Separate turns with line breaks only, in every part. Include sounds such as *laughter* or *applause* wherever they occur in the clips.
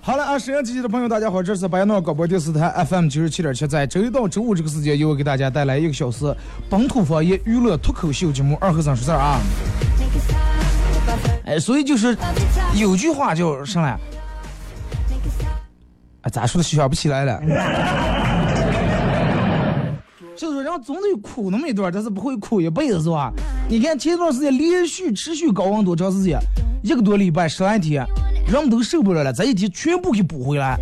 好了啊，沈阳机器的朋友，大家好，这是白杨诺广播电视台 FM 九十七点七，在周一到周五这个时间，由我给大家带来一个小时本土方言娱乐脱口秀节目《二和尚说事儿》啊。哎，所以就是有句话叫啥来.哎，咋说的想不起来了。*laughs* 就是说，人总得苦那么一段，但是不会苦一辈子，是吧？你看前段时间连续持续高温多长时间？一个多礼拜，十来天，人们都受不了了，这一天全部给补回来。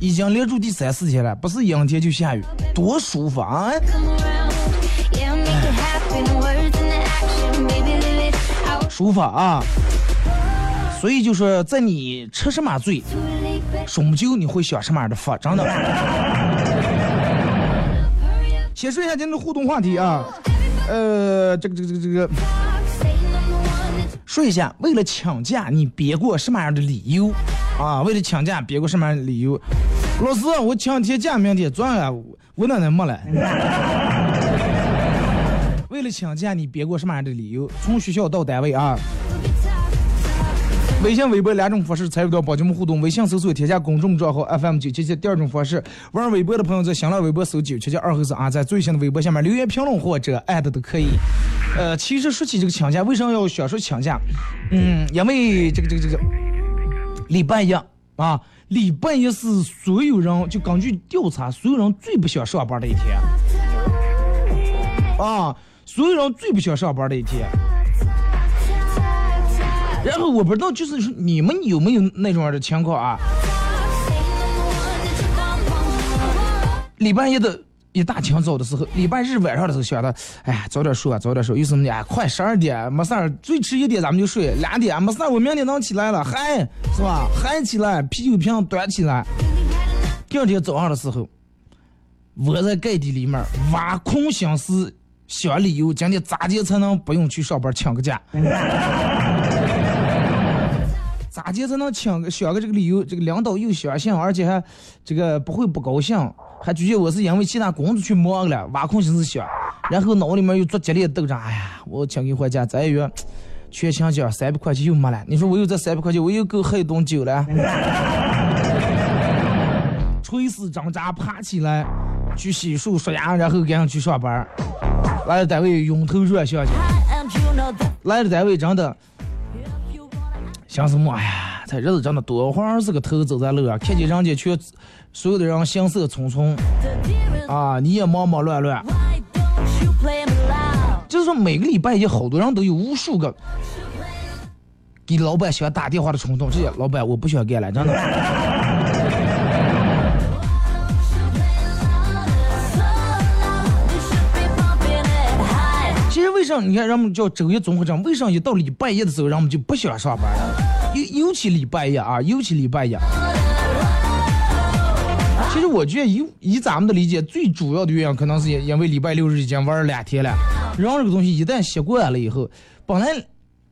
已经连住第三四天了，不是阴天就下雨，多舒服啊.舒服啊！所以就是，在你吃什么醉
，Too late, baby.
说不就你会想什么样的法，真的。*laughs* 先说一下今天的互动话题啊，呃，这个这个这个这个，说一下，为了抢假你别过什么样的理由啊？为了抢假别过什么样的理由？老师，我抢天假，明天转了，我奶奶没了？*laughs* 为了抢假你别过什么样的理由？从学校到单位啊。微信、微博两种方式参与到宝节目互动。微信搜索添加公众账号 FM 九七七。第二种方式，玩微博的朋友在新浪微博搜九七七二后三啊，在最新的微博下面留言评论或者艾特都可以。呃，其实说起这个请假，为什么要选说请假？嗯，因为这个这个这个礼拜一啊，礼拜一是所有人就根据调查，所有人最不想上班的一天啊，所有人最不想上班的一天。然后我不知道，就是说你们有没有那种样的情况啊？礼拜一的一大清早的时候，礼拜日晚上的时候想的，哎呀，早点睡啊，早点睡。有什么呢？快十二点，没事儿，最迟一点咱们就睡，两点没事儿，我明天能起来了，嗨，是吧？嗨起来，啤酒瓶端起来。第二天早上的时候，窝在盖地里面挖空心思想理由，今天咋接才能不用去上班，请个假？咋接才能请个想个这个理由？这个领导又相信，而且还这个不会不高兴，还觉得我是因为其他工作去忙了，挖空心思想，然后脑里面又做激烈斗争。哎呀，我请个回家，再月全勤奖三百块钱又没了。你说我有这三百块钱，我又够喝一顿酒了。垂死挣扎爬起来，去洗漱刷牙，然后赶紧去上班。来了单位晕头转向去，来了单位真的。想什么？哎呀，这日子真的多会儿是个头走在路上，看见人家全所有的人行色匆匆啊，你也忙忙乱乱。就是说，每个礼拜一，好多人都有无数个给老板想打电话的冲动。这些老板，我不想干了，真的。为啥你看人们叫周一综合症？为啥一到礼拜一的时候，人们就不想上班了？尤尤其礼拜一啊，尤其礼拜一。其实我觉得以以咱们的理解，最主要的原因可能是因为礼拜六日已经玩了两天了，人这个东西一旦习惯了以后，本来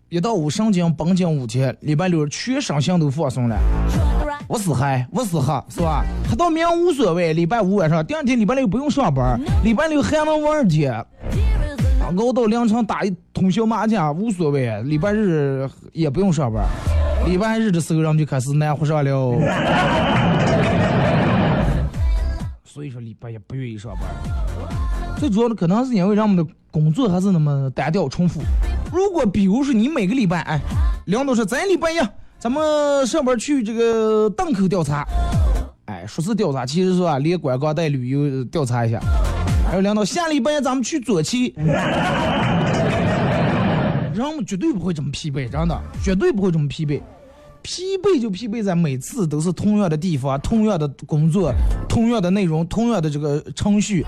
一到五神经绷紧五天，礼拜六全身心都放松了。我是嗨，我是哈，是吧？喝到明无所谓，礼拜五晚上，第二天礼拜六不用上班，礼拜六还能玩儿天，熬到凌晨打一通宵麻将无所谓，礼拜日也不用上班。礼拜日的时候，人们就开始难活上了。所以说礼拜也不愿意上班。最主要的可能是因为咱们的工作还是那么单调重复。如果比如说你每个礼拜，哎，领导说咱礼拜一咱们上班去这个档口调查，哎，说是调查，其实是吧，连观光带旅游调查一下。还有领导下礼拜咱们去左旗，*laughs* 人们绝对不会这么疲惫，真的，绝对不会这么疲惫。疲惫就疲惫在每次都是同样的地方、同样的工作、同样的内容、同样的这个程序，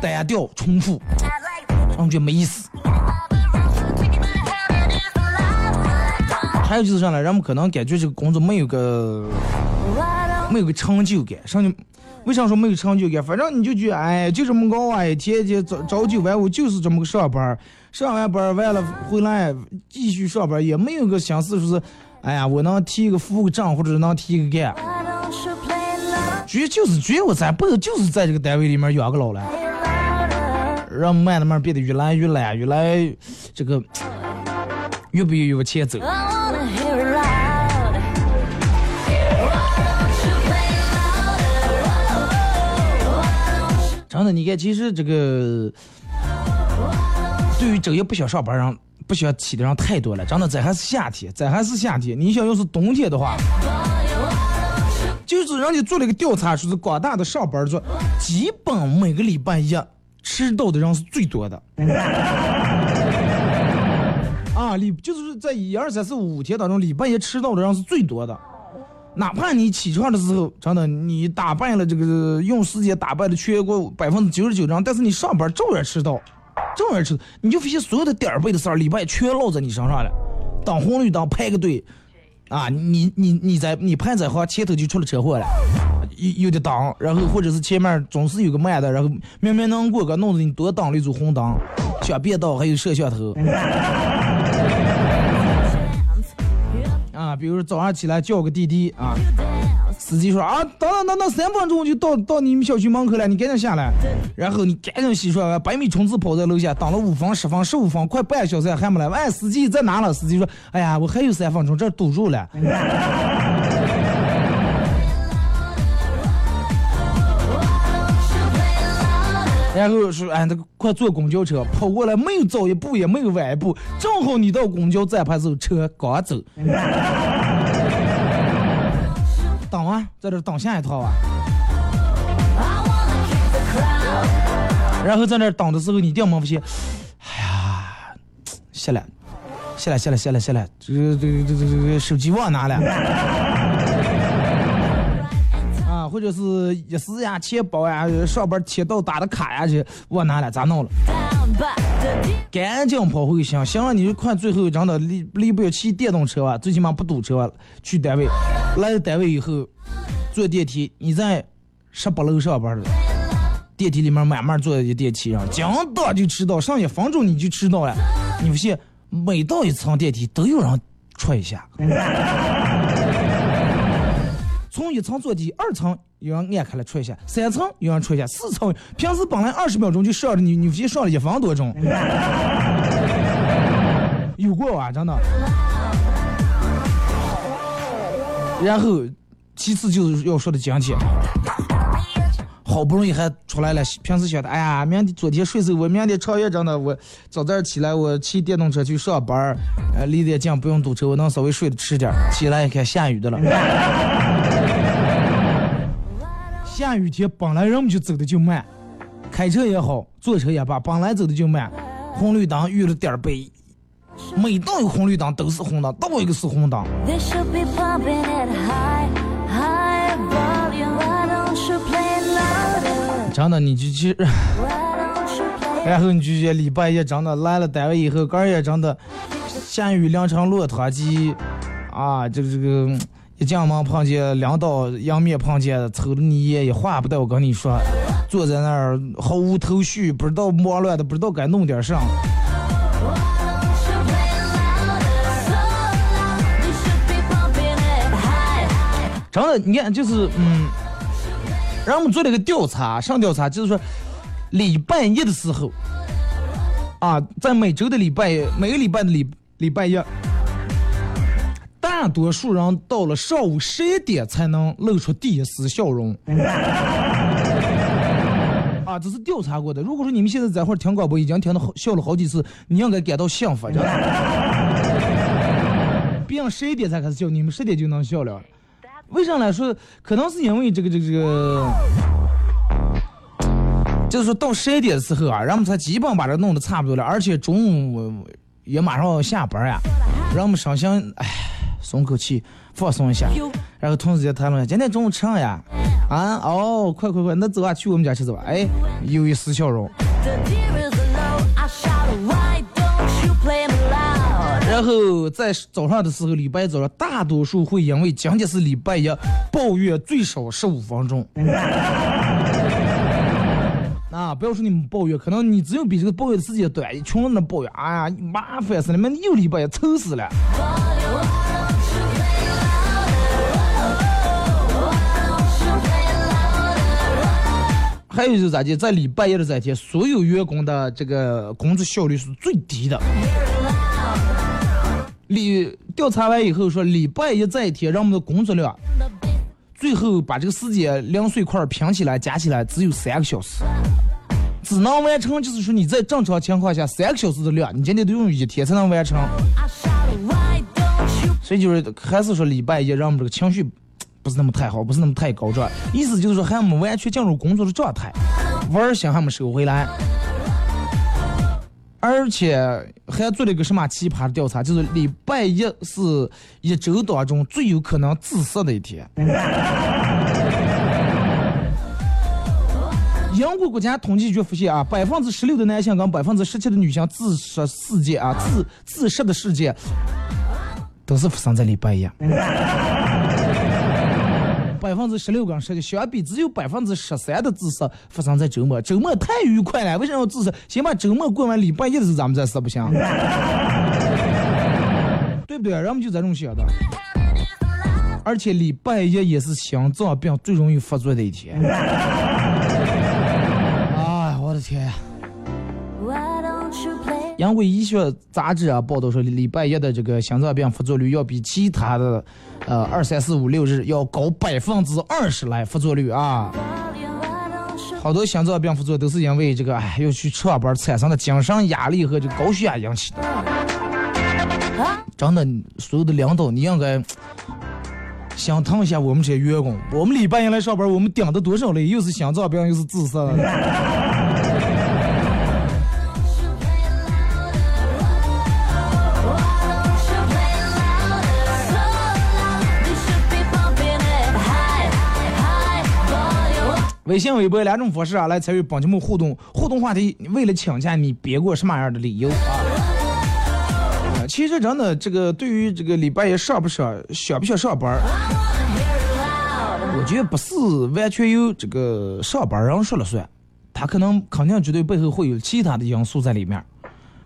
单调重复，我觉得没意思。还有就是啥呢？人们可能感觉这个工作没有个没有个成就感，上去为啥说没有成就感？反正你就觉得哎，就这么熬啊，一天天朝朝九晚五，就是这么个上班，上完班完了回来继续上班，也没有个想思说是。哎呀，我能提一个副账，或者能提一个干，主要就是觉我咱不就是在这个单位里面养个老了，让慢慢变得越来越懒，越来这个越不越往前走。真的，你看，其实这个对于整夜不想上班人。不想起的人太多了，真的，这还是夏天，这还是夏天。你想要是冬天的话，就是人家做了一个调查，说是广大的上班族，基本每个礼拜一迟到的人是最多的。啊，礼就是在一二三四五天当中，礼拜一迟到的人是最多的。哪怕你起床的时候，真的你打扮了这个用时间打扮的全国百分之九十九人，但是你上班照样迟到。照样迟到，你就发现所有的点儿背的事儿，礼拜全落在你身上了。等红绿灯排个队，啊，你你你在你排在行前头就出了车祸了，有有的等，然后或者是前面总是有个慢的，然后明明能过个，弄得你多挡了一组红灯，想变道还有摄像头。啊，比如说早上起来叫个滴滴啊。司机说啊，等等等等，三分钟就到到你们小区门口了，你赶紧下来。然后你赶紧洗漱完，百米冲刺跑在楼下，等了五分、十分、十五分，快半小时还没来。哎，司机在哪了？司机说，哎呀，我还有三分钟，这堵住了。然后说，哎，那个快坐公交车，跑过来没有早一步，也没有晚一步，正好你到公交站牌时候，车刚走。*laughs* 等啊，在这等下一套啊。然后在那等的时候，你一定没发现，哎呀，下来，下来，下来，下来，下来，这个这个这个这个手机忘拿了。或者是一时呀，钱包呀，上班签到打的卡呀，去忘拿了，咋弄了？赶紧跑回去行，了，你就快最后真的离离不了骑电动车啊，最起码不堵车去单位。来了单位以后，坐电梯，你在十八楼上班的，电梯里面慢慢坐在电梯上，讲到就迟到，上一分钟你就迟到了。你发现每到一层电梯都有人戳一下，从一层坐梯，二层有人按开了戳一下，三层有人戳一下，四层平时本来二十秒钟就上了，你你发现上了一分多钟，*laughs* 有过啊，真的。然后，其次就是要说的今天，好不容易还出来了。平时想的，哎呀，明天昨天睡死我，明天长夜真的，我早点起来，我骑电动车去上班呃，离得近，不用堵车，我能稍微睡得迟点起来一看，下雨的了。下雨天本来人们就走的就慢，开车也好，坐车也罢，本来走的就慢，红绿灯遇了点儿背。每到有红绿灯都是红灯，到一个是红灯。真的，你就去，然后你就觉礼拜一真的来了单位以后，个儿也真的下雨淋成落汤鸡啊！这个这个一进门碰见两道迎面碰见，瞅着你一眼也话不带我跟你说，坐在那儿毫无头绪，不知道忙乱的，不知道该弄点啥。真的，你看，就是嗯，让我们做了一个调查，上调查就是说，礼拜一的时候，啊，在每周的礼拜，每个礼拜的礼礼拜一，大多数人到了上午十一点才能露出第一丝笑容。*laughs* 啊，这是调查过的。如果说你们现在在会儿听广播，已经听到好笑了好几次，你应该感到幸福，真的。*laughs* 别人十一点才开始笑，你们十点就能笑了。为啥来说？可能是因为这个这个这个，就是说到十一点的时候啊，人们才基本把这弄得差不多了，而且中午也马上要下班呀，啊，人们身心哎松口气，放松一下。然后同事就谈论今天中午吃啥呀？啊哦，快快快，那走啊，去我们家吃走吧。哎，有一丝笑容。然后在早上的时候，礼拜早上，大多数会因为今天是礼拜一，抱怨最少十五分钟。*laughs* 啊，不要说你们抱怨，可能你只有比这个抱怨的时间短，一群人的抱怨，哎呀，麻烦死了，们又礼拜一，愁死了。还有就是咋的，在礼拜一的这天，所有员工的这个工作效率是最低的。礼调查完以后说，礼拜一这一天，人们的工作量，最后把这个时间零碎块拼起来加起来只有三个小时，只能完成就是说你在正常情况下三个小时的量，你今天都用一天才能完成。所以就是还是说礼拜一，让我们这个情绪。不是那么太好，不是那么太高涨，意思就是说还没完全进入工作的状态，玩心还没收回来，而且还做了一个什么奇葩的调查，就是礼拜一是一周当中最有可能自杀的一天。*laughs* 英国国家统计局发现啊，百分之十六的男性跟百分之十七的女性自杀事件啊，自自杀的事件都是发生在礼拜一。百分之十六跟十七相比，只有百分之十三的自杀发生在周末。周末太愉快了，为什么要自杀？先把周末过完，礼拜一的时候咱们再死不行？*laughs* 对不对？人们就这种想的。而且礼拜一也是心脏病最容易发作的一天。*laughs* 哎，我的天！因为医学杂志啊报道说，礼拜一的这个心脏病发作率要比其他的，呃二三四五六日要高百分之二十来发作率啊。好多心脏病发作都是因为这个哎要去上班产生的精神压力和这个高血压引起的。真的，所有的领导你应该心疼一下我们这些员工。我们礼拜一来上班，我们顶的多少累？又是心脏病，又是自杀。微信、微博两种方式啊，来参与本节目互动。互动话题：为了请假，你编过什么样的理由啊？其实真的，这个对于这个礼拜一上不上、想不想上班，我觉得不是完全由这个上班人说了算，他可能肯定绝对背后会有其他的因素在里面。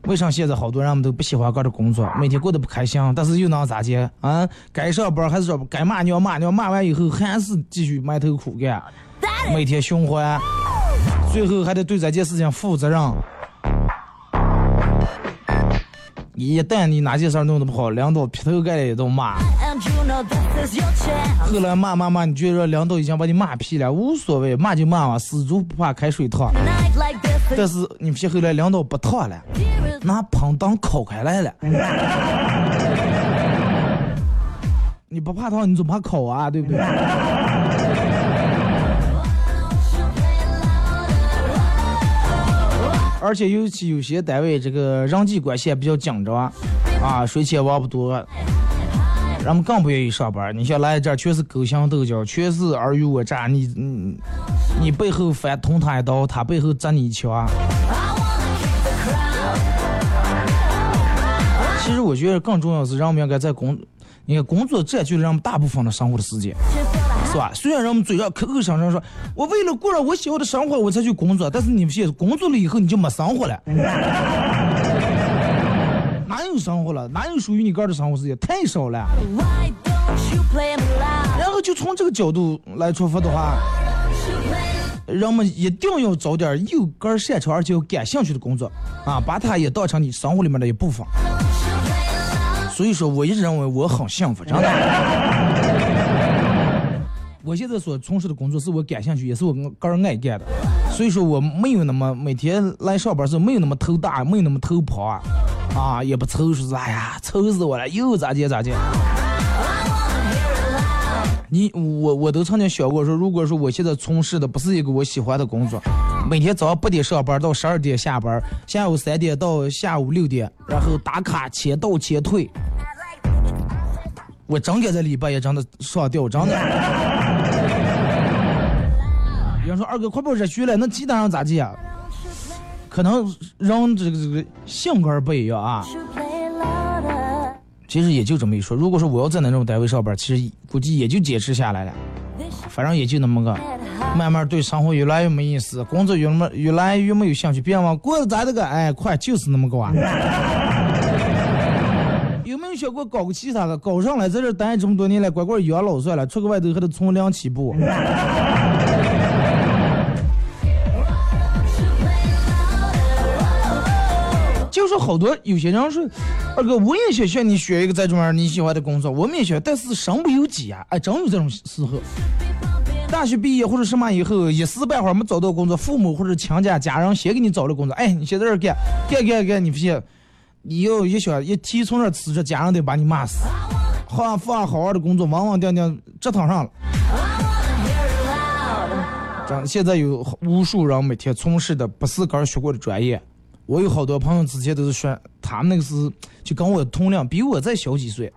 为啥现在好多人们都不喜欢干这工作，每天过得不开心，但是又能咋的啊？该上班还是上班，该骂娘骂娘，骂完以后还是继续埋头苦干。每天循环，最后还得对这件事情负责任。一旦你哪件事弄得不好，领导劈头盖脸都骂。后来骂骂骂，你觉得领导已经把你骂屁了，无所谓，骂就骂嘛，死猪不怕开水烫。但是你屁后来领导不烫了，拿喷灯烤开来了。*laughs* 你不怕烫，你总怕烤啊？对不对？而且尤其有些单位这个人际关系也比较紧张，啊，水钱王不多，人们更不愿意上班。你像来这儿全是勾心斗角，全是尔虞我诈，你你你背后反捅他一刀，他背后砸你一枪。其实我觉得更重要是，人们应该在工，你看工作占据了人们大部分的生活的时间。是吧？虽然人们嘴上口口声声说，我为了过上我喜欢的生活，我才去工作，但是你们现在工作了以后，你就没生活了，*laughs* 哪有生活了？哪有属于你个人的生活时间？太少了。然后就从这个角度来出发的话，人们一定要找点有根儿擅长而且又感兴趣的工作啊，把它也当成你生活里面的一部分。所以说，我一直认为我很幸福，真的。*laughs* 我现在所从事的工作是我感兴趣，也是我个人爱干的，所以说我没有那么每天来上班时候没有那么头大，没有那么头跑啊，啊也不愁说是哎呀愁死我了，又咋地咋地。你我我都曾经想过说，如果说我现在从事的不是一个我喜欢的工作，每天早上八点上班到十二点下班，下午三点到下午六点，然后打卡签到签退，我真该在礼拜也真的上吊，真的。有人说二哥快把热血了，那鸡蛋上咋地啊？可能人这个这个性格不一样啊。其实也就这么一说，如果说我要在那种单位上班，其实估计也就坚持下来了。反正也就那么个，慢慢对生活越来越没意思，工作越么越来越没有兴趣，别忘过得咋的个？哎，快就是那么个啊！*laughs* 有没有想过搞个其他的？搞上来在这待这么多年了，乖乖养老算了，出个外头还得从零起步。说好多有些人说，二哥我也想学你学一个在这面你喜欢的工作，我们也想，但是身不由己啊！哎，真有这种时候。大学毕业或者什么以后，一时半会儿没找到工作，父母或者亲家家人先给你找了工作，哎，你先在这干，干干干，你不信，你要一想一提从这辞职，家人得把你骂死。好放好好的工作，稳稳定定折腾上了。现在有无数人每天从事的不是刚学过的专业。我有好多朋友之前都是说，他们那个是就跟我同龄，比我再小几岁，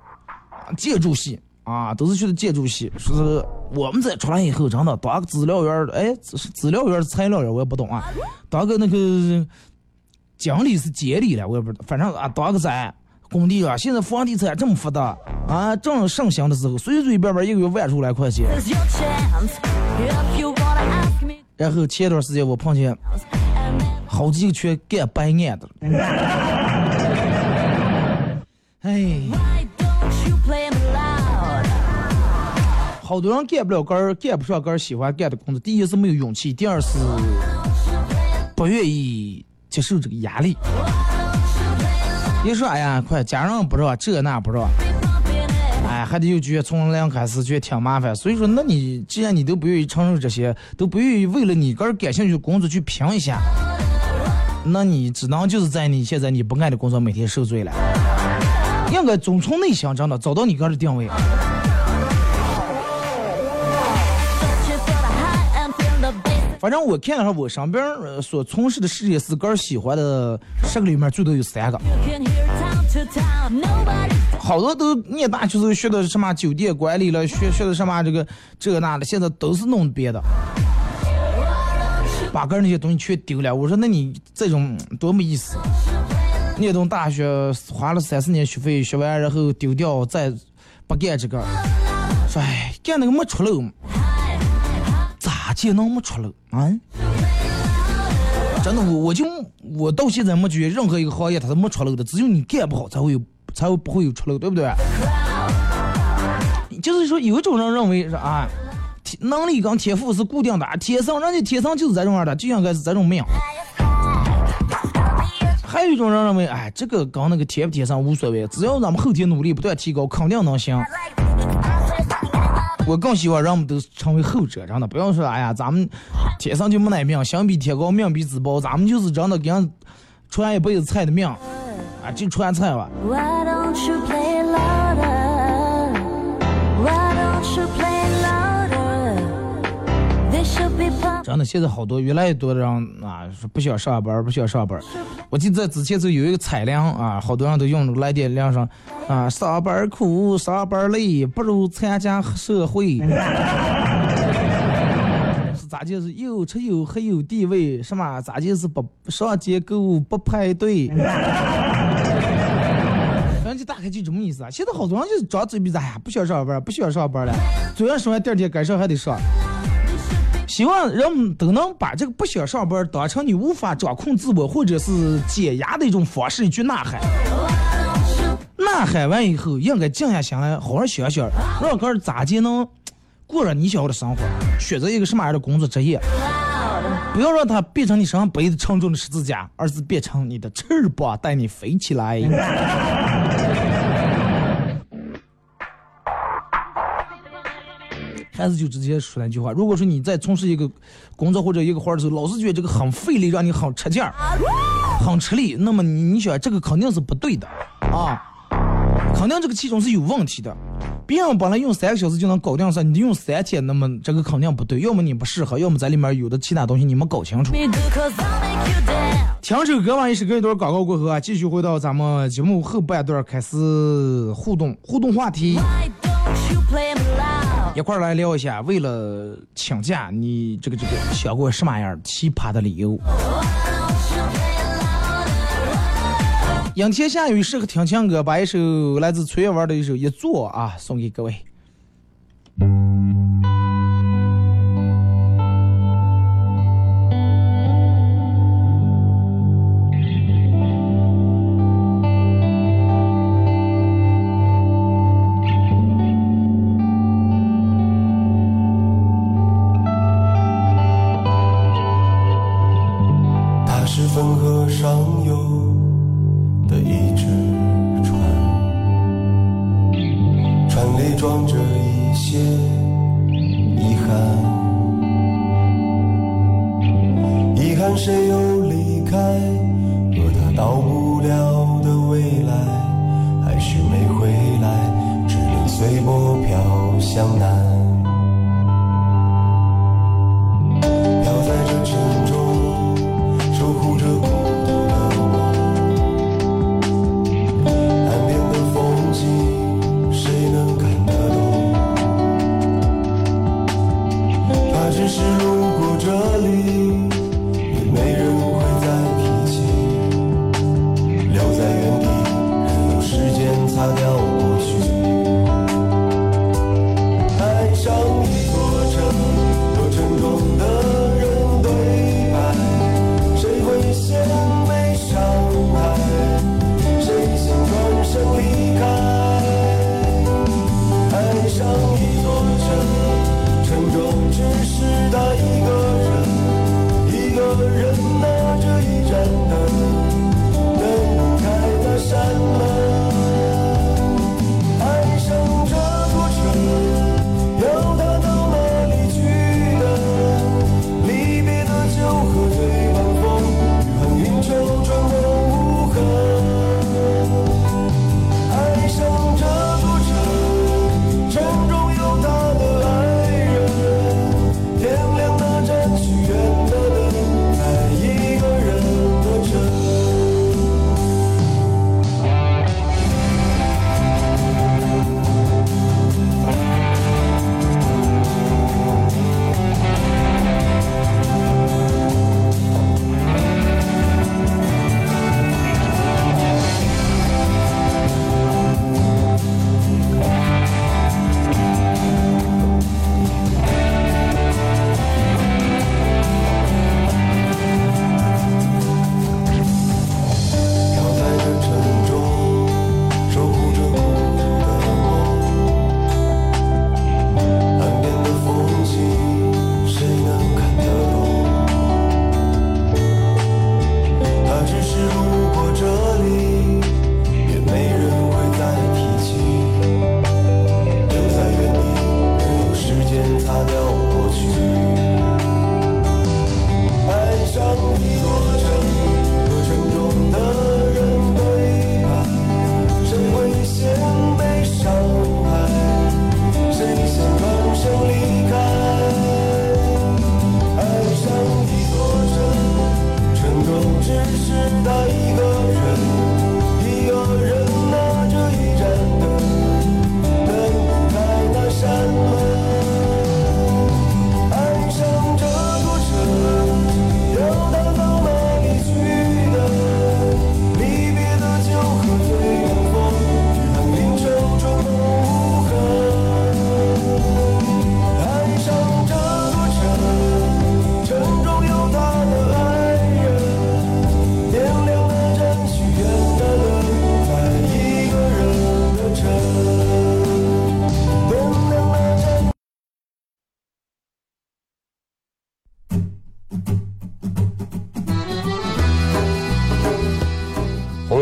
建筑系啊，都是学的建筑系。说是我们这出来以后，真的当个资料员哎，是资料员是材料员，我也不懂啊。当个那个经理是监理了，我也不知道。反正啊，当个啥工地啊，现在房地产这么发达啊，正盛行的时候，随随便便一个月万出来块钱。然后前段时间我碰见。好几个全干白眼的，哎，好多人干不了干，干不上干喜欢干的工作。第一是没有勇气，第二是不愿意接受这个压力。你说，哎呀，快，家人不知道，这那不知道，哎，还得又觉得从零开始，觉得挺麻烦。所以说，那你既然你都不愿意承受这些，都不愿意为了你个人感兴趣的工作去拼一下。那你只能就是在你现在你不爱的工作每天受罪了，应该总从内心真的找到你个人的定位。反正我看了下我身边所从事的事业是个人喜欢的，十个里面最多有三个，好多都念大学时候学的什么酒店管理了，学学的什么这个这个那的，现在都是弄别的。把个人那些东西全丢了，我说那你这种多没意思。念东大学花了三四年学费学完，然后丢掉再不干这个，说哎干那个没出路，咋就能没出路啊？真的，我我就我到现在没觉得任何一个行业它是没出路的，只有你干不好才会有才会不会有出路，对不对？就是说有一种人认为是啊。能力跟天赋是固定的，天生人家天生就是这种样的，就应该是这种命。还有一种人认为，哎，这个跟那个天不天生无所谓，只要咱们后天努力不断提高，肯定能行。我更希望人们都成为后者，真的不要说，哎呀，咱们天生就没那命，心比天高，命比纸薄，咱们就是真的给人传一辈子菜的命，啊，就川菜吧。真的，现在好多越来越多的人啊，说不想上班，不想上班。我记得之前就有一个彩铃啊，好多人都用那个来电铃声啊，上班苦，上班累，不如参加社会。*laughs* 是咋就是又吃又喝有地位，什么咋就是不上街购物不排队？大概就这么意思啊。现在好多人就是张嘴闭嘴，哎呀，不想上班，不想上班了。昨天说完，第二天该上还得上。希望人们都能把这个不想上班当成你无法掌控自我或者是解压的一种方式去呐喊。呐喊完以后，应该静下心来，好好想想，让个人咋就能过上你想要的生活，选择一个什么样的工作职业，不要让它变成你身上背的沉重的十字架，而是变成你的翅膀，带你飞起来。
还是就直接说那句话。如果说你在从事一个工作或者一个活儿的时候，老是觉得这个很费力，让你很吃劲儿、很吃力，那么你你想这个肯定是不对的啊，肯定这个其中是有问题的。别人本来用三个小时就能搞定事，你用三天，那么这个肯定不对。要么你不适合，要么在里面有的其他东西你没搞清楚。听首歌吧一首歌一段广告过后啊，继续回到咱们节目后半段开始互动互动话题，一块儿来聊一下。为了请假，你这个这个想过什么样奇葩的理由？阴天下雨适合听情歌，把一首来自崔月文的一首《一座》啊送给各位。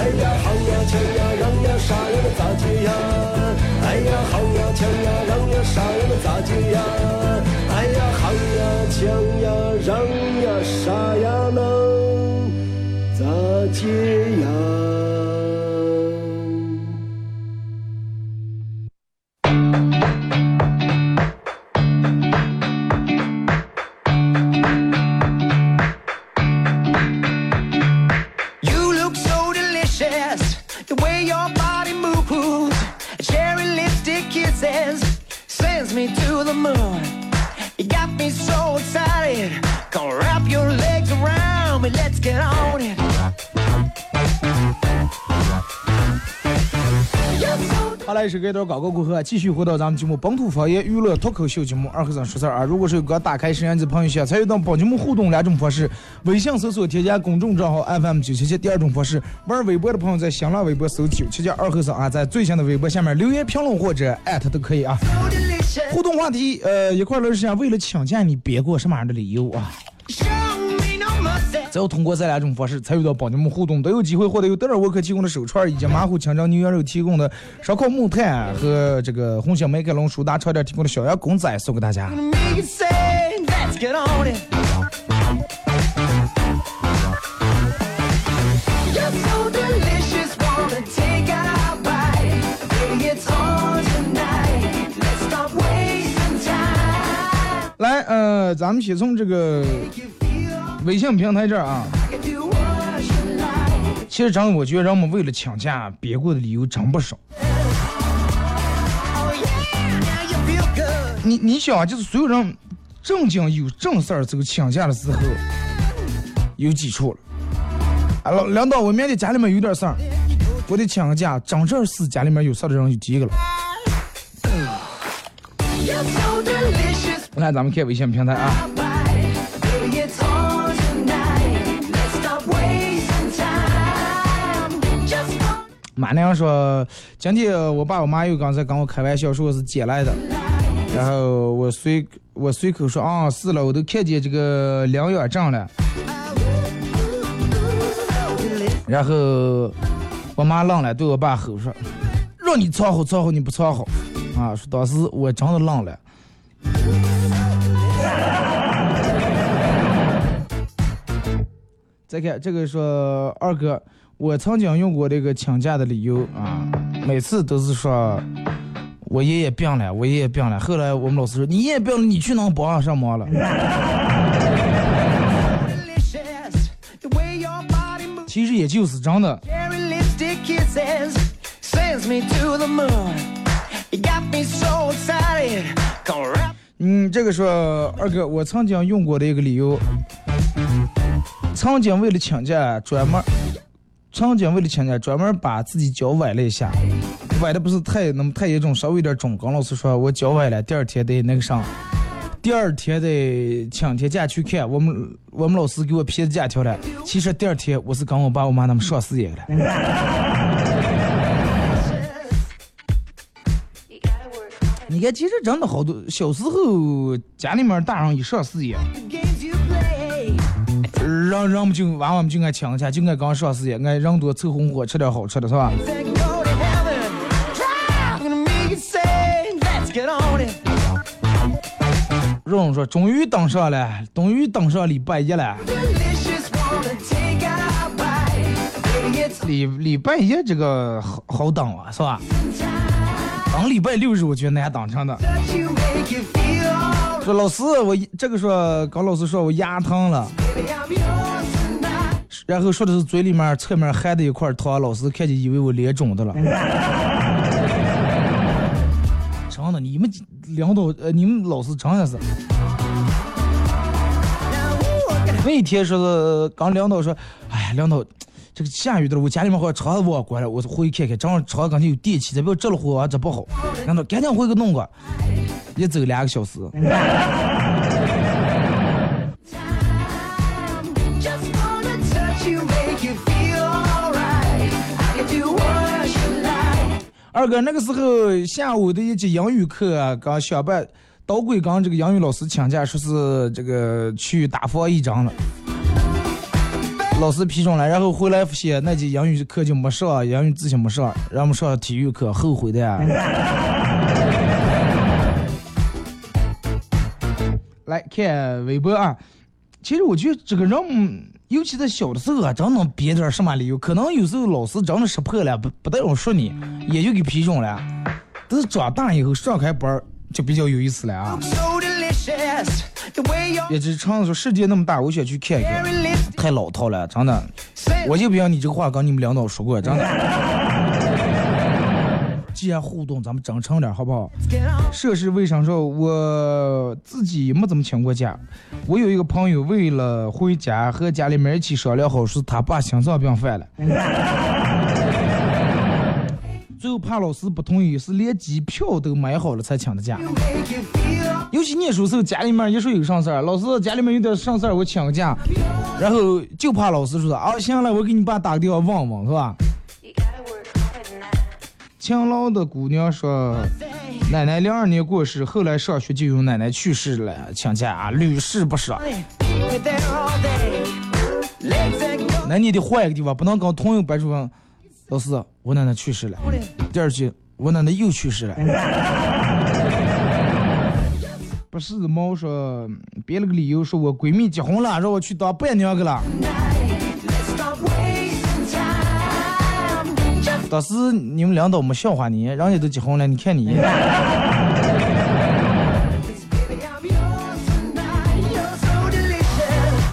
哎呀好呀抢呀让呀啥呀么咋接呀？哎呀好呀抢呀让呀啥呀么咋接呀？哎呀好呀抢呀让呀啥呀么咋接呀？
So
好了，一首歌一段广告过后啊，继续回到咱们节目本土方言娱乐脱口秀节目二和尚说事儿啊。如果是有刚打开摄像机朋友想参与到本节目互动两种方式：微信搜索添加公众账号 FM 九七七；第二种方式，玩微博的朋友在新浪微博搜九七七二和尚啊，在最新的微博下面留言评论或者艾特都可以啊。互动话题，呃，一块儿来是为了请假你别过什么样的理由啊？只要通过这两种方式参与到帮你们互动，都有机会获得由德尔沃克提供的手串，以及马虎清蒸牛羊肉提供的烧烤木炭和这个红星美凯龙舒达超店提供的小羊公仔送给大家。来，呃，咱们先从这个微信平台这儿啊.其实真的我觉得人们为了请假别过的理由真不少。
Oh.
你你想啊，就是所有人正经有正事儿这个请假的时候，有几处了。啊，老领导，我明天家里面有点事儿，我得请个假。真正是家里面有事儿的人有几个了来，咱们看微信平台啊，马娘说，今天我爸我妈又刚才跟我开玩笑说我是捡来的，然后我随我随口说啊是了，我都看见这个两眼证了，然后我妈愣了，对我爸吼说，让你藏好藏好，你不藏好，啊，说当时我真的愣了。再看这个说二哥，我曾经用过这个请假的理由啊，每次都是说我爷爷病了，我爷爷病了。后来我们老师说你爷爷病了，你去能帮上忙了。其实也就是真的。嗯，这个说二哥，我曾经用过的一个理由，曾经为了请假专门。曾经为了请假专门把自己脚崴了一下，崴的不是太那么太严重，稍微有点肿。跟老师说我脚崴了，第二天得那个啥，第二天得请天假去看。我们我们老师给我批的假条了，其实第二天我是跟我爸我妈他们上四野了。你看，其实真的好多，小时候家里面大人一上四野，
让
让，我们就玩，我们就爱抢一下，就爱刚上啥事也爱让多凑红火，吃点好吃的是吧？蓉蓉说，终于等上了，终于登上礼拜一了。礼礼拜一这个好好等啊，是吧？等礼拜六日，我觉得难等上的。说老师，我这个说跟老师说我牙疼了，然后说的是嘴里面侧面含的一块糖，老师看见以为我脸肿的了。真的，你们领导呃，你们老师真的是。
Now, ooh, I got
那天说是刚领导说，哎呀，领导，这个下雨的，我家里面好像窗子忘关了，我回去看看，正好窗子感觉有电器，再不要着了火啊，这不好。领导赶紧回去弄个，一走两个小时。*laughs* 二哥，那个时候下午的一节英语课、刚下班导鬼刚这个英语老师请假，说是这个去打防一张了。老师批准了，然后回来发现那节英语课就没上，英语自习没上，让我们上体育课，后悔的呀。*laughs* 来看微博啊，其实我觉得这个人，尤其在小的时候啊，真能编点什么理由。可能有时候老师真的识破了，不不带我说你，也就给批准了。但是长大以后上开班就比较有意思了啊。
So delicious, the way you're
也只常说世界那么大，我想去看看。太老套了，真的。我就不像你这个话跟你们领导说过，真的。既然互动，咱们真诚点，好不好.涉世未深说，我自己没怎么请过假。我有一个朋友，为了回家和家里面一起商量好，说他爸心脏病犯了，最后怕老师不同意，是连机票都买好了才请的假。尤其念书时候，家里面一说有上事儿，老师家里面有点上事儿，我请个假，然后就怕老师说啊，行了，我给你爸打个电话问问，是吧？勤劳的姑娘说，奶奶零二年过世，后来上学就有奶奶去世了，请假啊，屡试不爽。那你得换一个地方，不能跟同一个班主任，老师，我奶奶去世了。第二句，我奶奶又去世了。*laughs* 不是猫说编了个理由，说我闺蜜结婚了，让我去当伴娘去了。当时你们领导没笑话你，人家都结婚了，你看你。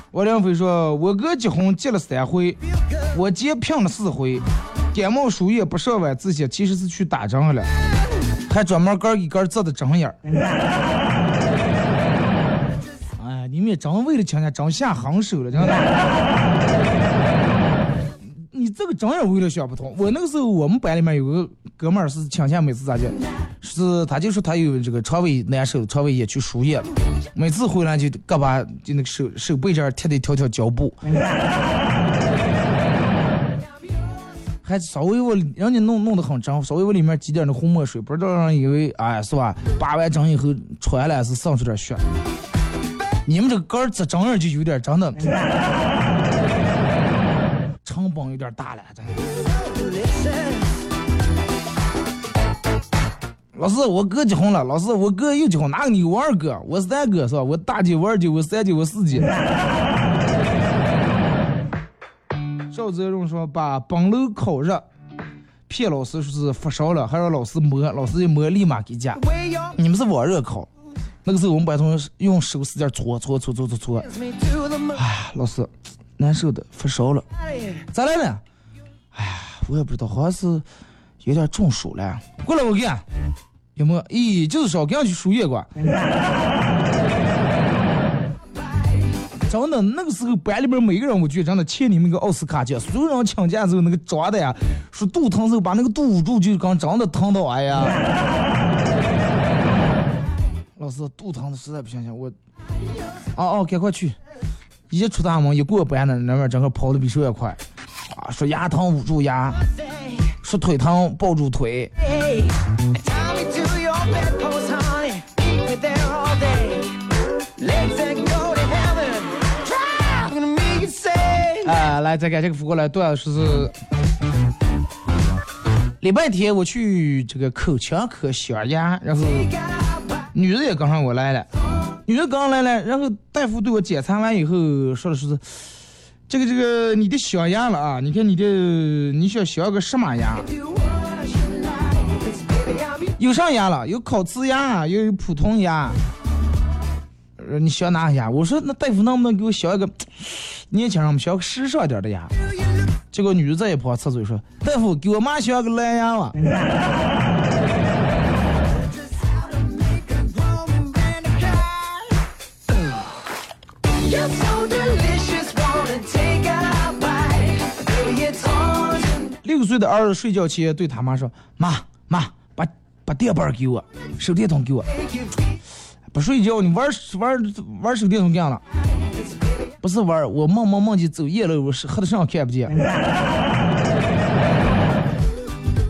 王良飞说，我哥结婚结了三回，我姐聘了四回，感冒输液不上晚自习，其实是去打针了，还专门根儿一根儿扎的针眼儿。哎，你们也真为了请假真下狠手了，真的。这个针眼儿为了想不通。我那个时候我们班里面有个哥们儿是请假，每次咋的，是他就说他有这个肠胃难受，肠胃炎去输液了，每次回来就胳膊就那个手手背这儿贴的条条胶布。还稍微我人家弄弄得很真，稍微我里面挤点那红墨水，不知道让人以为哎是吧？拔完针以后出来了是渗出点血。你们这个杆儿这针眼就有点真的，成本有点大了，真的。老师，我哥结婚了。老师，我哥又结婚，哪个你我二哥，我三哥是吧？我大姐，我二姐，我三姐，我四姐。*laughs* 赵泽荣说把本楼烤热，骗老师说是发烧了，还让老师摸，老师一摸立马给假。你们是往热烤，那个时候我们班同学用手使劲搓搓搓搓搓搓，哎，老师难受的发烧了，咋来了？哎呀，我也不知道，好像是有点中暑了。过来我看，有没有？咦，就是烧，赶紧去输液过。真的，那个时候班里边每个人，我觉得真的欠你们一个奥斯卡奖。所有人请假之后，那个抓的呀，说肚疼时候把那个肚捂住，就刚真的疼到哎呀。*laughs* 老师，肚疼的实在不行行，我，哦哦，赶快去。一出大门，一过班呢，那边整个跑的比谁也快。啊，说牙疼捂住牙，说腿疼抱住腿。啊，来再看这个发过来段子是，礼拜天我去这个口腔科镶牙，然后女的也跟上我来了，女的刚来了，然后大夫对我检查完以后说的是，这个这个你的小牙了啊，你看你的你需要镶个什么牙？有啥牙了？有烤瓷牙，又有普通牙。呃，你镶哪个牙？我说那大夫能不能给我镶一个年轻人们镶个时尚点的牙？结果女的再也不好插嘴说，大夫给我妈镶个蓝牙吧。六岁的儿子睡觉前对他妈说：“妈妈，把把电板给我，手电筒给我。不睡觉，你玩玩玩手电筒干了？不是玩，我梦梦梦见走夜了，我是黑的上看不见。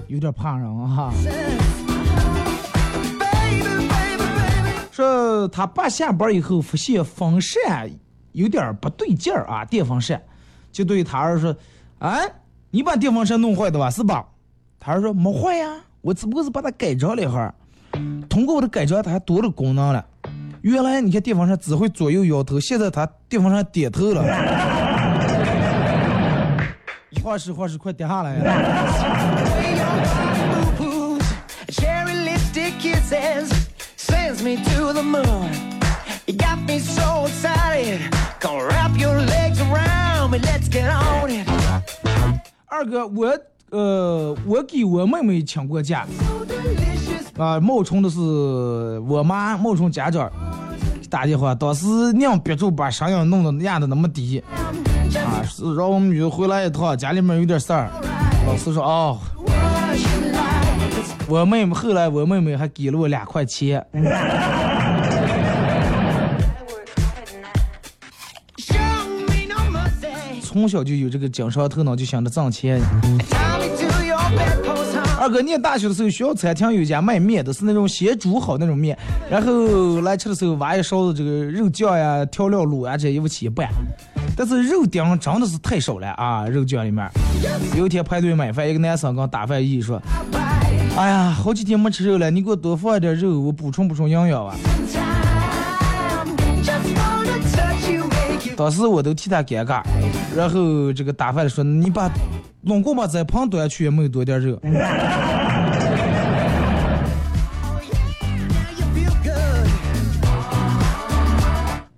有 *laughs* 有点怕人啊。说他爸下班以后发现风扇有点不对劲儿啊，电风扇，就对他儿说：“啊，你把电风扇弄坏的吧，是吧？”他儿说：“没坏呀，我只不过是把它改装了一下。通过我的改装，它还多了功能了。原来你看电风扇只会左右摇头，现在它电风扇点头了。话是话是，快点下来呀！
Let's get on it.
二哥，我呃，我给我妹妹请过假.啊，冒充的是我妈，冒充家长打电话，当时娘憋住把声音弄得压的那么低，啊，是让我们女儿回来一趟，家里面有点事儿。老师说哦，我妹妹后来我妹妹还给了我两块钱，*laughs* 从小就有这个经商头脑，就想着挣钱。二哥念大学的时候，学校餐厅有一家卖面的，是那种先煮好那种面，然后来吃的时候挖一勺子这个肉酱呀、调料卤呀这些一起一半。但是肉丁真的是太少了啊，肉酱里面。有一天排队买饭，一个男生跟打饭姨说：“哎呀，好几天没吃肉了，你给我多放一点肉，我补充补充营养
吧。
当时我都替他尴尬，然后这个打饭的说：“你把弄过把在旁端去也没有多点肉。”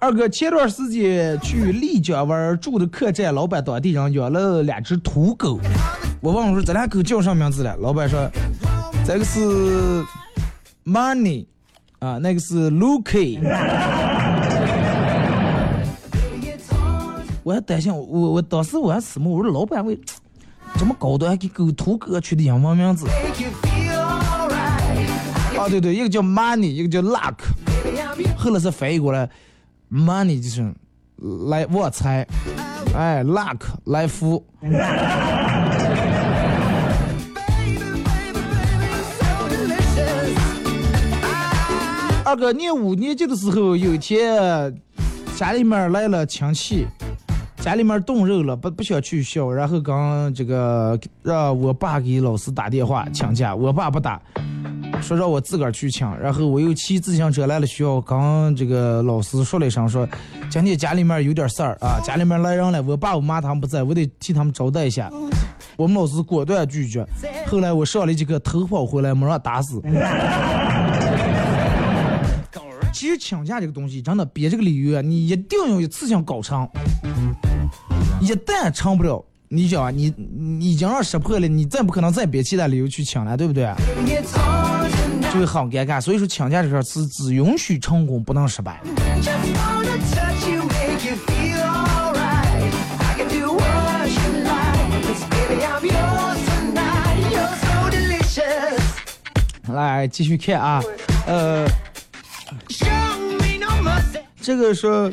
二哥前段时间去丽江玩，住的客栈，老板当地人养了两只土狗。我问我说这俩狗叫啥名字了？老板说这个是 Money 啊，那个是 Lucky。我还担心我我我当时我还什么？我说老板为这么高端，还给狗土哥取的英文名字啊？对对，一个叫 Money，一个叫 Luck。后来是翻译过来，money 就是来旺财，哎，luck 来福。二哥念五年级的时候，有一天家里面来了亲戚，家里面冻肉了，不不想去学校，然后刚这个让我爸给老师打电话请假，我爸不打，说让我自个儿去请，然后我又骑自行车来了学校，刚这个老师说了一声说，今天家里面有点事儿啊，家里面来人了，我爸我妈他们不在，我得替他们招待一下。我们老师果断拒绝，后来我上了几课偷跑回来，没让打死。*laughs* 其实请假这个东西，真的别这个理由啊，你一定要一次性搞成。一旦成不了，你想啊，你你已经让识破了，你再不可能再别其他理由去请了，对不对？就会很尴尬。所以说请假这事儿是只允许成功，不能失败。来继续看啊，呃，这个说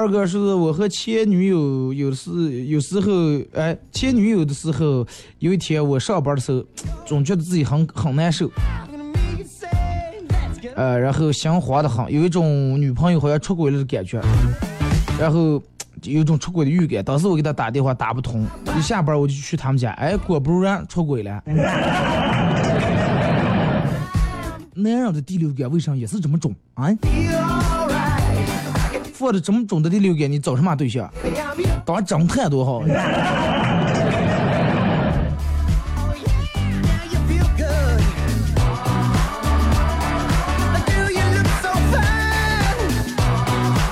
二哥说我和前女友有时有时候，哎，前女友的时候，有一天我上班的时候，总觉得自己很很难受，呃，然后心慌的很，有一种女朋友好像出轨了的感觉，然后就有一种出轨的预感。当时我给他打电话打不通，一下班我就去他们家，哎，果不然出轨了。*laughs* 男人的第六感为啥也是这么重啊？做的这么重的第六感你找什么对象？当侦探多好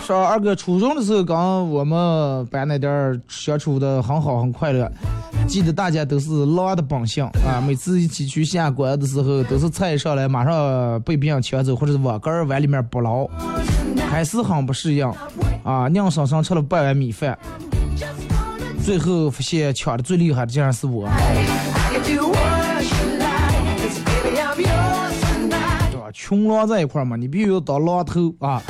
上二哥初中的时候，跟我们班那点儿相处的很好，很快乐。记得大家都是狼的本性啊，每次一起去下馆的时候，都是菜上来马上被别人抢走，或者是往根儿碗里面不捞。开始很不适应啊，硬生生吃了半碗米饭，最后发现抢的最厉害的竟然是我。对吧？穷狼在一块儿嘛，你必须要当狼头啊。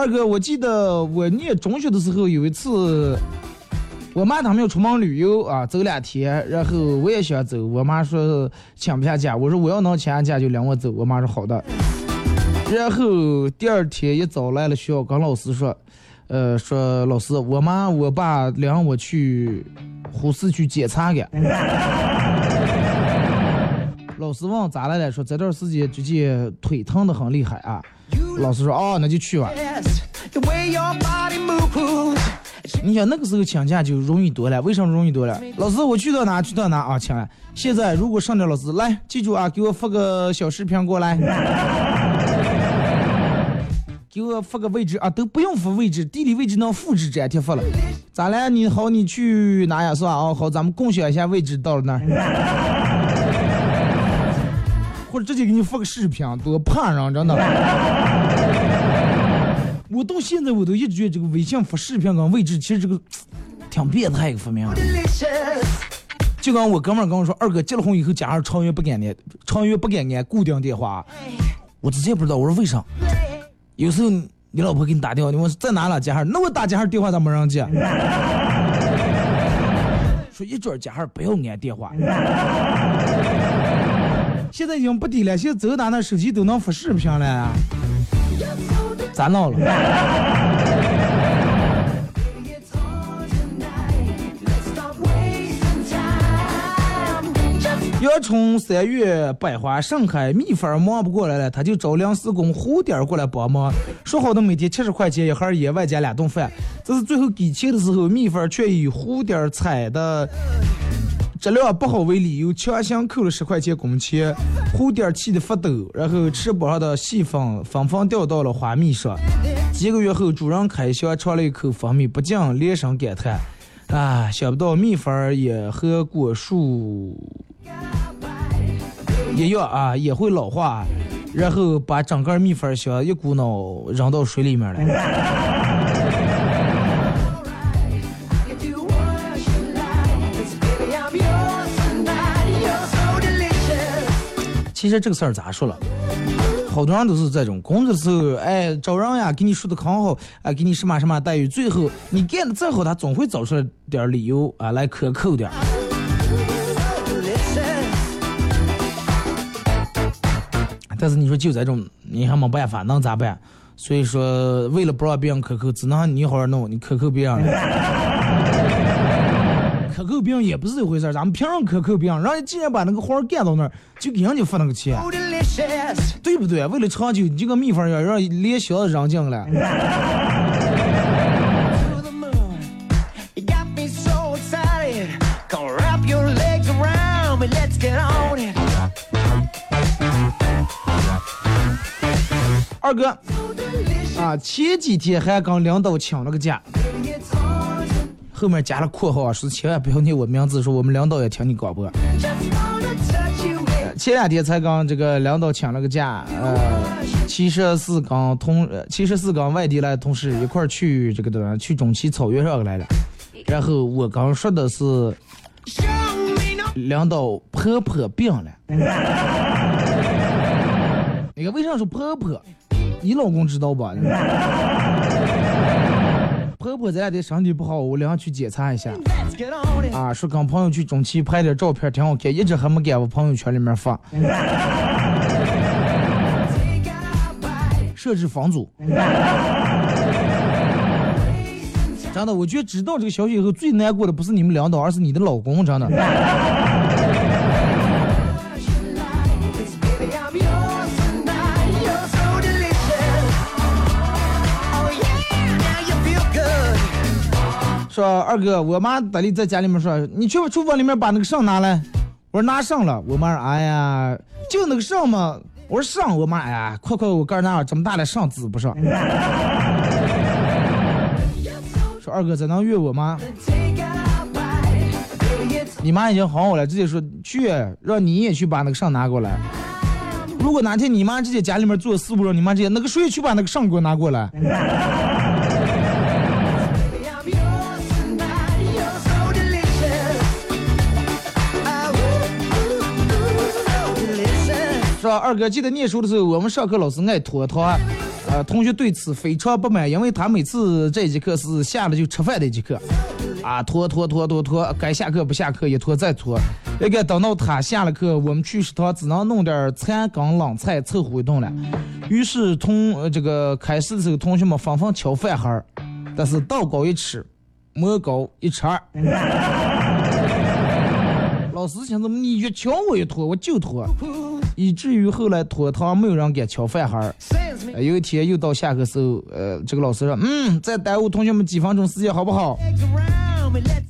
二哥，我记得我念中学的时候有一次，我妈他们要出门旅游啊，走两天，然后我也想走，我妈说请不下假，我说我要能请下假就领我走，我妈说好的。然后第二天一早来了学校，跟老师说，呃，说老师，我妈我爸领我去呼市去检查去。*laughs* 老师问咋了了？说这段时间最近腿疼的很厉害啊。老师说哦，那就去吧。你想那个时候请假就容易多了，为什么容易多了？老师，我去到哪去到哪啊，请了。现在如果上点老师来，记住啊，给我发个小视频过来，*laughs* 给我发个位置啊，都不用发位置，地理位置能复制粘贴发了。咋了？你好，你去哪呀？是吧？哦，好，咱们共享一下位置，到了那儿。直接给你发个视频，多怕人，真的。*laughs* 我到现在我都一直觉得这个微信发视频跟位置，其实这个挺变态一个方面。就跟我哥们儿跟我说，二哥结了婚以后，家人长远不敢安，长远不敢按固定电话。我之前不知道，我说为啥？有时候你老婆给你打电话，你问在哪了家人，那我打家人电话咋没人接？*laughs* 说一准家人不要按电话。现在已经不低了，现在走哪那手机都能发视频了，咋闹了？阳春三月百花盛开，蜜蜂忙不过来了，他就找临时工蝴蝶过来帮忙。说好的每天七十块钱一盒烟，外加两顿饭，这是最后给钱的时候，蜜蜂却以蝴蝶采的质量不好为理由，强行扣了十块钱工钱。蝴蝶气得发抖，然后翅膀上的细粉纷纷掉到了花蜜上。几个月后，主人开箱尝了一口蜂蜜，不禁连声感叹：“啊，想不到蜜蜂也和果树一样啊，也会老化。”然后把整个蜜蜂箱一股脑扔到水里面了。其实这个事儿咋说了？好多人都是这种工作的时候，哎，找人呀，给你说的很好，啊，给你什么什么待遇，最后你干的再好，他总会找出来点理由啊，来克扣点。但是你说就这种，你还没办法，能咋办？所以说，为了不让别人克扣，只能你好好弄，你克扣别人。克扣别人也不是这回事儿，咱们凭什么克扣别人？家既然把那个活儿干到那儿，就给人家发那个钱。对不对？为了长久，你就跟蜜蜂一样，让连小子扔进了。二哥，啊，前几天还跟领导请了个假，后面加了括号，说千万不要念我名字，说我们领导也听你广播。前两天才跟这个领导请了个假，呃，其实是跟同，呃其实是跟外地来的同事一块去这个的，去中旗草原上来了。然后我刚说的是领导婆婆病了。*laughs* 那个为啥说婆婆？你老公知道吧？婆婆这两天身体不好，我领她去检查一下。啊，说跟朋友去中期拍点照片，挺好看，一直还没敢往朋友圈里面发。设置房租。真的，我觉得知道这个消息以后，最难过的不是你们领导，而是你的老公。真的，说二哥，我妈得力在家里面说，你去厨房里面把那个上拿来。我说拿上了，我妈说，哎呀，就那个上嘛。我说上，我妈，哎呀，快快，我哥那这么大了，上子不上。说二哥在那约我妈，你妈已经哄我了，直接说去，让你也去把那个上拿过来。如果哪天你妈直接家里面做事务，让你妈直接那个谁去把那个上给我拿过来。
Delicious.
是吧？二哥，记得念书的时候，我们上课老师爱拖堂，呃，同学对此非常不满，因为他每次这节课是下了就吃饭的一节课。啊，拖拖拖拖拖，该下课不下课，一拖再拖。那个等到他下了课，我们去食堂只能弄点残羹冷菜凑合一顿了。于是同呃这个开始的时候，同学们纷纷敲饭盒，但是道高一尺，魔高一尺二。老师想怎么你越敲我越拖，我就拖，以至于后来拖堂没有人敢敲饭盒儿。呃有一天又到下课时候，呃，这个老师说，嗯，再耽误同学们几分钟时间好不好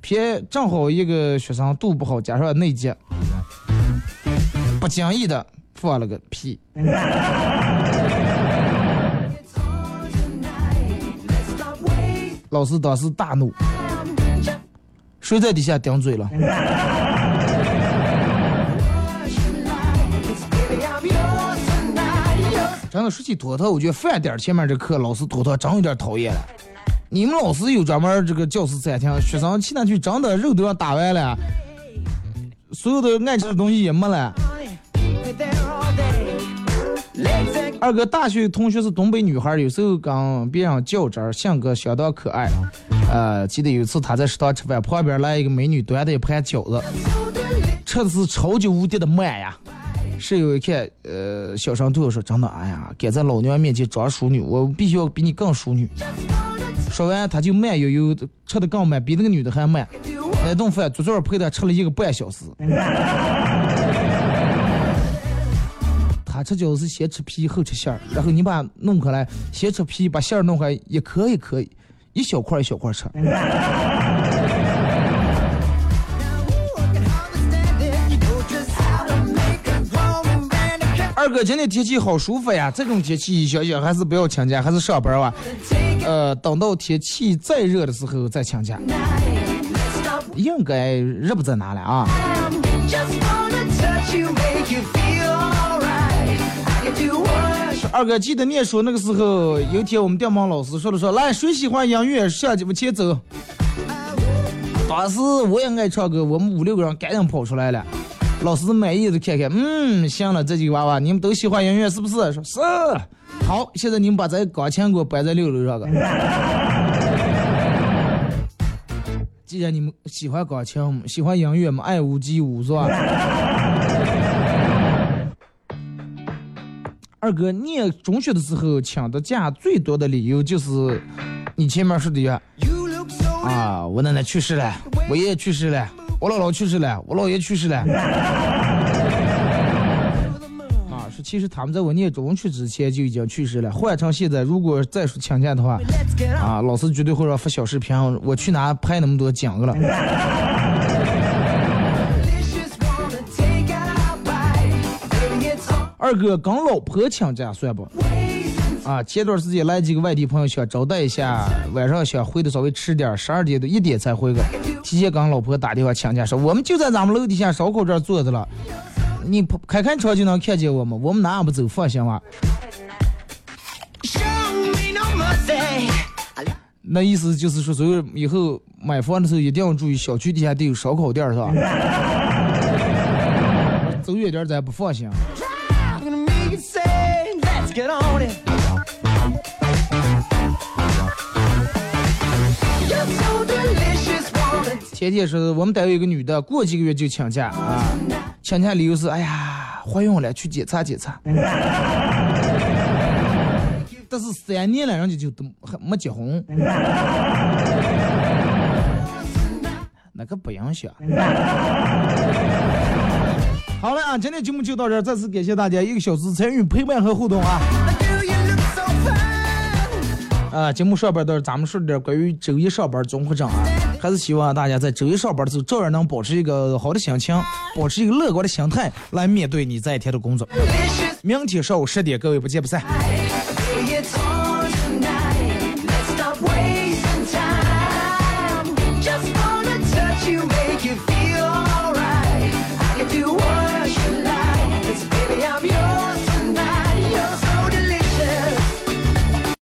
偏正好一个学生肚不好，加上内急，不经意的放了个屁。老师当时大怒，谁在底下顶嘴了？真的说起拖堂，我觉得饭点儿前面这课老师拖堂真有点讨厌了。你们老师有专门这个教师餐厅，学生去那去真的肉都要打完了，所有的爱吃的东西也没了。二哥大学同学是东北女孩，有时候跟别人较真，性格相当可爱。呃，记得有一次他在食堂吃饭，旁边来一个美女端着一盘饺子，吃的是超级无敌的慢呀。室友一看，呃，小声对我说：“真的，哎呀，敢在老娘面前装淑女，我必须要比你更淑女。”说完，他就慢悠悠的吃的更慢，比那个女的还慢。那顿饭足足陪他吃了一个半小时。他吃饺子是先吃皮后吃馅儿，然后你把弄开来，先吃皮，把馅儿弄开，也可以可以，一小块一小块吃。二哥，今天天气好舒服呀！这种天气，想想还是不要请假，还是上班吧。呃，等到天气再热的时候再请假，应该热不在哪了啊？二哥，记得念书那个时候，有一天我们电棒老师说了说，来，谁喜欢音乐，向往前走。当时我也爱唱歌，我们五六个人赶紧跑出来了。老师满意的看看，嗯，行了，这几个娃娃你们都喜欢音乐是不是？说是。好，现在你们把这钢琴给我摆在六楼上个。既然你们喜欢钢琴，喜欢音乐嘛，爱屋及乌是吧？二哥念中学的时候请的假最多的理由就是，你前面说的呀啊，我奶奶去世了，我爷爷去世了，我姥姥去世了，我姥爷去世了。*laughs* 啊，是其实他们在我念中学之前就已经去世了。换成现在，如果再说请假的话，啊，老师绝对会让发小视频，我去哪拍那么多奖个了。二哥跟老婆请假算不？啊，前段时间来几个外地朋友想招待一下，晚上想回的稍微迟点，十二点多一点才回个。提前跟老婆打电话请假说，我们就在咱们楼底下烧烤这儿坐着了，你开开车就能看见我们，我们哪也不走，放心吧。那意思就是说，所有以后买房的时候一定要注意，小区底下得有烧烤店是吧？*laughs* 走远点儿咱不放心。
Wanna
前天是我们单位有个女的，过几个月就请假啊，请假理由是，哎呀，怀孕了，去检查检查。但是三年了，人家就都还没结婚，那个不影响。好了啊，今天节目就到这儿，再次感谢大家一个小时参与陪伴和互动啊。啊，节目上边的咱们说点关于周一上班综合征啊，还是希望大家在周一上班的时候，照样能保持一个好的心情，保持一个乐观的心态来面对你这一天的工作。明天上午十点，各位不见不散。